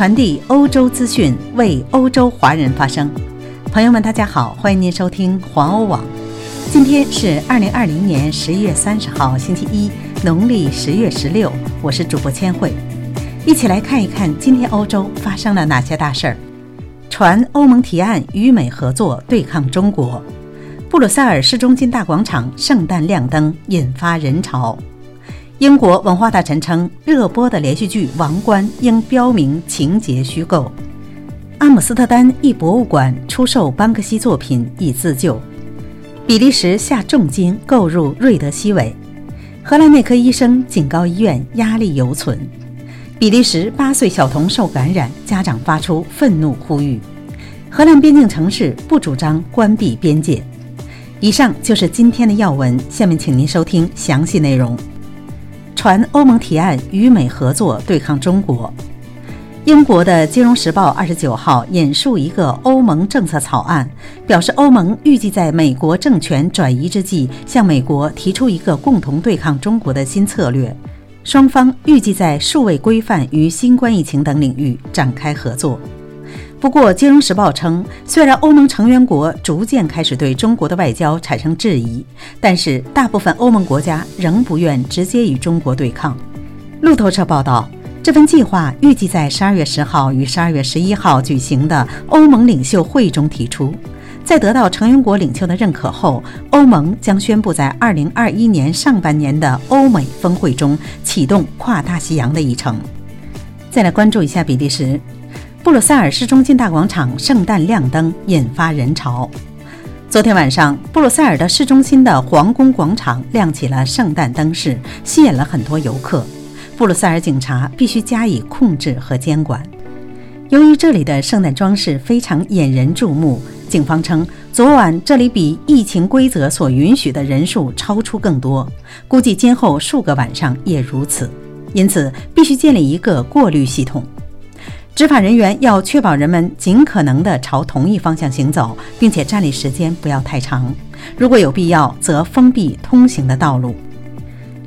传递欧洲资讯，为欧洲华人发声。朋友们，大家好，欢迎您收听环欧网。今天是二零二零年十一月三十号，星期一，农历十月十六。我是主播千惠，一起来看一看今天欧洲发生了哪些大事儿。传欧盟提案与美合作对抗中国。布鲁塞尔市中心大广场圣诞亮灯，引发人潮。英国文化大臣称，热播的连续剧《王冠》应标明情节虚构。阿姆斯特丹一博物馆出售班克西作品以自救。比利时下重金购入瑞德西韦。荷兰内科医生警告医院压力犹存。比利时八岁小童受感染，家长发出愤怒呼吁。荷兰边境城市不主张关闭边界。以上就是今天的要闻，下面请您收听详细内容。传欧盟提案与美合作对抗中国。英国的《金融时报》二十九号引述一个欧盟政策草案，表示欧盟预计在美国政权转移之际，向美国提出一个共同对抗中国的新策略。双方预计在数位规范与新冠疫情等领域展开合作。不过，《金融时报》称，虽然欧盟成员国逐渐开始对中国的外交产生质疑，但是大部分欧盟国家仍不愿直接与中国对抗。路透社报道，这份计划预计在十二月十号与十二月十一号举行的欧盟领袖会议中提出。在得到成员国领袖的认可后，欧盟将宣布在二零二一年上半年的欧美峰会中启动跨大西洋的议程。再来关注一下比利时。布鲁塞尔市中心大广场圣诞亮灯引发人潮。昨天晚上，布鲁塞尔的市中心的皇宫广场亮起了圣诞灯饰，吸引了很多游客。布鲁塞尔警察必须加以控制和监管。由于这里的圣诞装饰非常引人注目，警方称，昨晚这里比疫情规则所允许的人数超出更多，估计今后数个晚上也如此，因此必须建立一个过滤系统。执法人员要确保人们尽可能地朝同一方向行走，并且站立时间不要太长。如果有必要，则封闭通行的道路。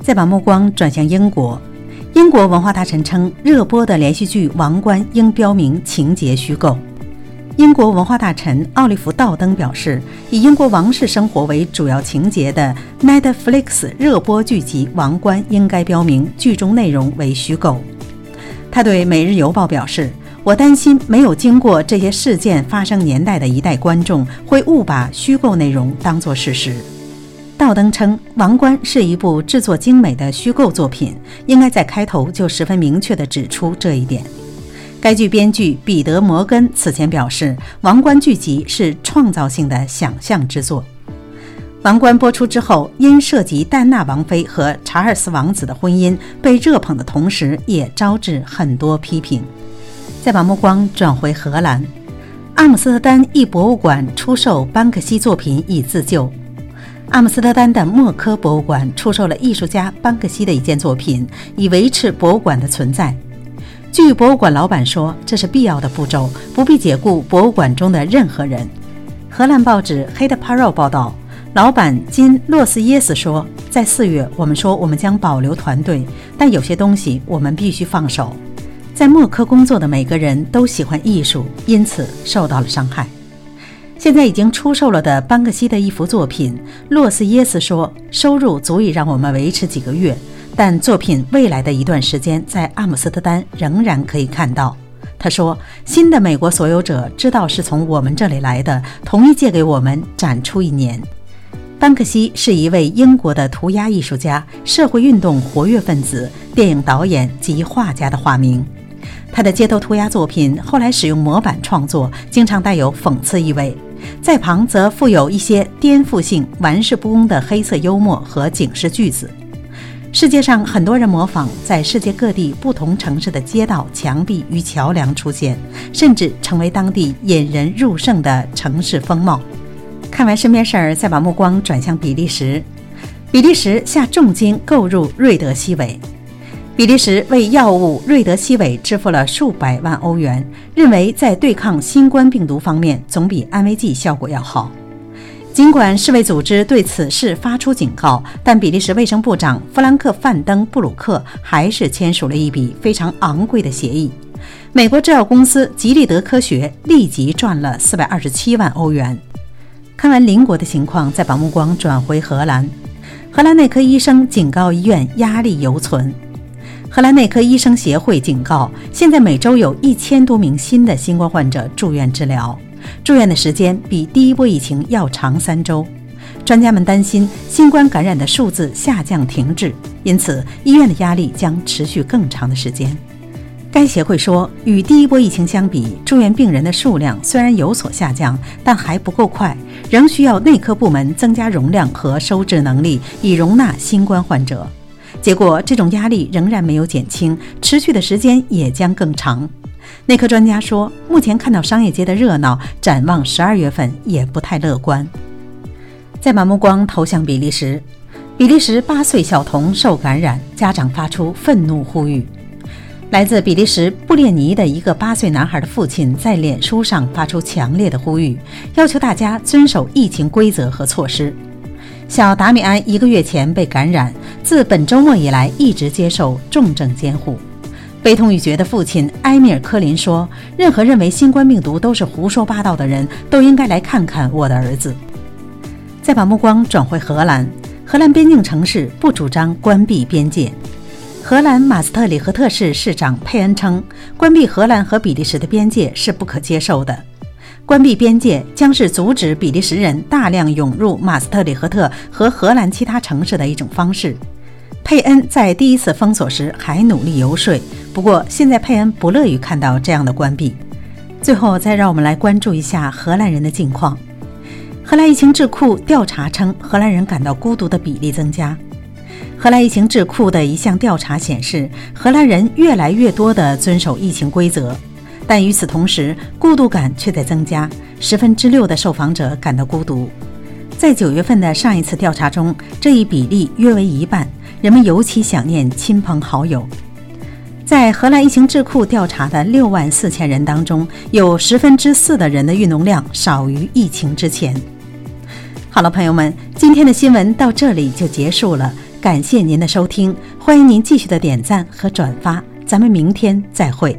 再把目光转向英国，英国文化大臣称，热播的连续剧《王冠》应标明情节虚构。英国文化大臣奥利弗·道登表示，以英国王室生活为主要情节的 Netflix 热播剧集《王冠》应该标明剧中内容为虚构。他对《每日邮报》表示。我担心没有经过这些事件发生年代的一代观众会误把虚构内容当作事实。道登称，《王冠》是一部制作精美的虚构作品，应该在开头就十分明确地指出这一点。该剧编剧彼得·摩根此前表示，《王冠》剧集是创造性的想象之作。《王冠》播出之后，因涉及戴娜王妃和查尔斯王子的婚姻被热捧的同时，也招致很多批评。再把目光转回荷兰，阿姆斯特丹一博物馆出售班克西作品以自救。阿姆斯特丹的默科博物馆出售了艺术家班克西的一件作品，以维持博物馆的存在。据博物馆老板说，这是必要的步骤，不必解雇博物馆中的任何人。荷兰报纸《黑的帕 o 报道，老板金洛斯耶斯说，在四月，我们说我们将保留团队，但有些东西我们必须放手。在默克工作的每个人都喜欢艺术，因此受到了伤害。现在已经出售了的班克西的一幅作品，洛斯耶斯说，收入足以让我们维持几个月，但作品未来的一段时间在阿姆斯特丹仍然可以看到。他说，新的美国所有者知道是从我们这里来的，同意借给我们展出一年。班克西是一位英国的涂鸦艺术家、社会运动活跃分子、电影导演及画家的化名。他的街头涂鸦作品后来使用模板创作，经常带有讽刺意味，在旁则附有一些颠覆性、玩世不恭的黑色幽默和警示句子。世界上很多人模仿在世界各地不同城市的街道、墙壁与桥梁出现，甚至成为当地引人入胜的城市风貌。看完身边事儿，再把目光转向比利时。比利时下重金购入瑞德西韦。比利时为药物瑞德西韦支付了数百万欧元，认为在对抗新冠病毒方面总比安慰剂效果要好。尽管世卫组织对此事发出警告，但比利时卫生部长弗兰克·范登布鲁克还是签署了一笔非常昂贵的协议。美国制药公司吉利德科学立即赚了四百二十七万欧元。看完邻国的情况，再把目光转回荷兰。荷兰内科医生警告医院压力犹存。荷兰内科医生协会警告，现在每周有一千多名新的新冠患者住院治疗，住院的时间比第一波疫情要长三周。专家们担心新冠感染的数字下降停滞，因此医院的压力将持续更长的时间。该协会说，与第一波疫情相比，住院病人的数量虽然有所下降，但还不够快，仍需要内科部门增加容量和收治能力，以容纳新冠患者。结果，这种压力仍然没有减轻，持续的时间也将更长。内科专家说，目前看到商业街的热闹，展望十二月份也不太乐观。再把目光投向比利时，比利时八岁小童受感染，家长发出愤怒呼吁。来自比利时布列尼的一个八岁男孩的父亲在脸书上发出强烈的呼吁，要求大家遵守疫情规则和措施。小达米安一个月前被感染，自本周末以来一直接受重症监护。悲痛欲绝的父亲埃米尔·科林说：“任何认为新冠病毒都是胡说八道的人都应该来看看我的儿子。”再把目光转回荷兰，荷兰边境城市不主张关闭边界。荷兰马斯特里赫特市市长佩恩称，关闭荷兰和比利时的边界是不可接受的。关闭边界将是阻止比利时人大量涌入马斯特里赫特和荷兰其他城市的一种方式。佩恩在第一次封锁时还努力游说，不过现在佩恩不乐于看到这样的关闭。最后，再让我们来关注一下荷兰人的近况。荷兰疫情智库调查称，荷兰人感到孤独的比例增加。荷兰疫情智库的一项调查显示，荷兰人越来越多地遵守疫情规则，但与此同时，孤独感却在增加。十分之六的受访者感到孤独。在九月份的上一次调查中，这一比例约为一半。人们尤其想念亲朋好友。在荷兰疫情智库调查的六万四千人当中，有十分之四的人的运动量少于疫情之前。好了，朋友们，今天的新闻到这里就结束了。感谢您的收听，欢迎您继续的点赞和转发，咱们明天再会。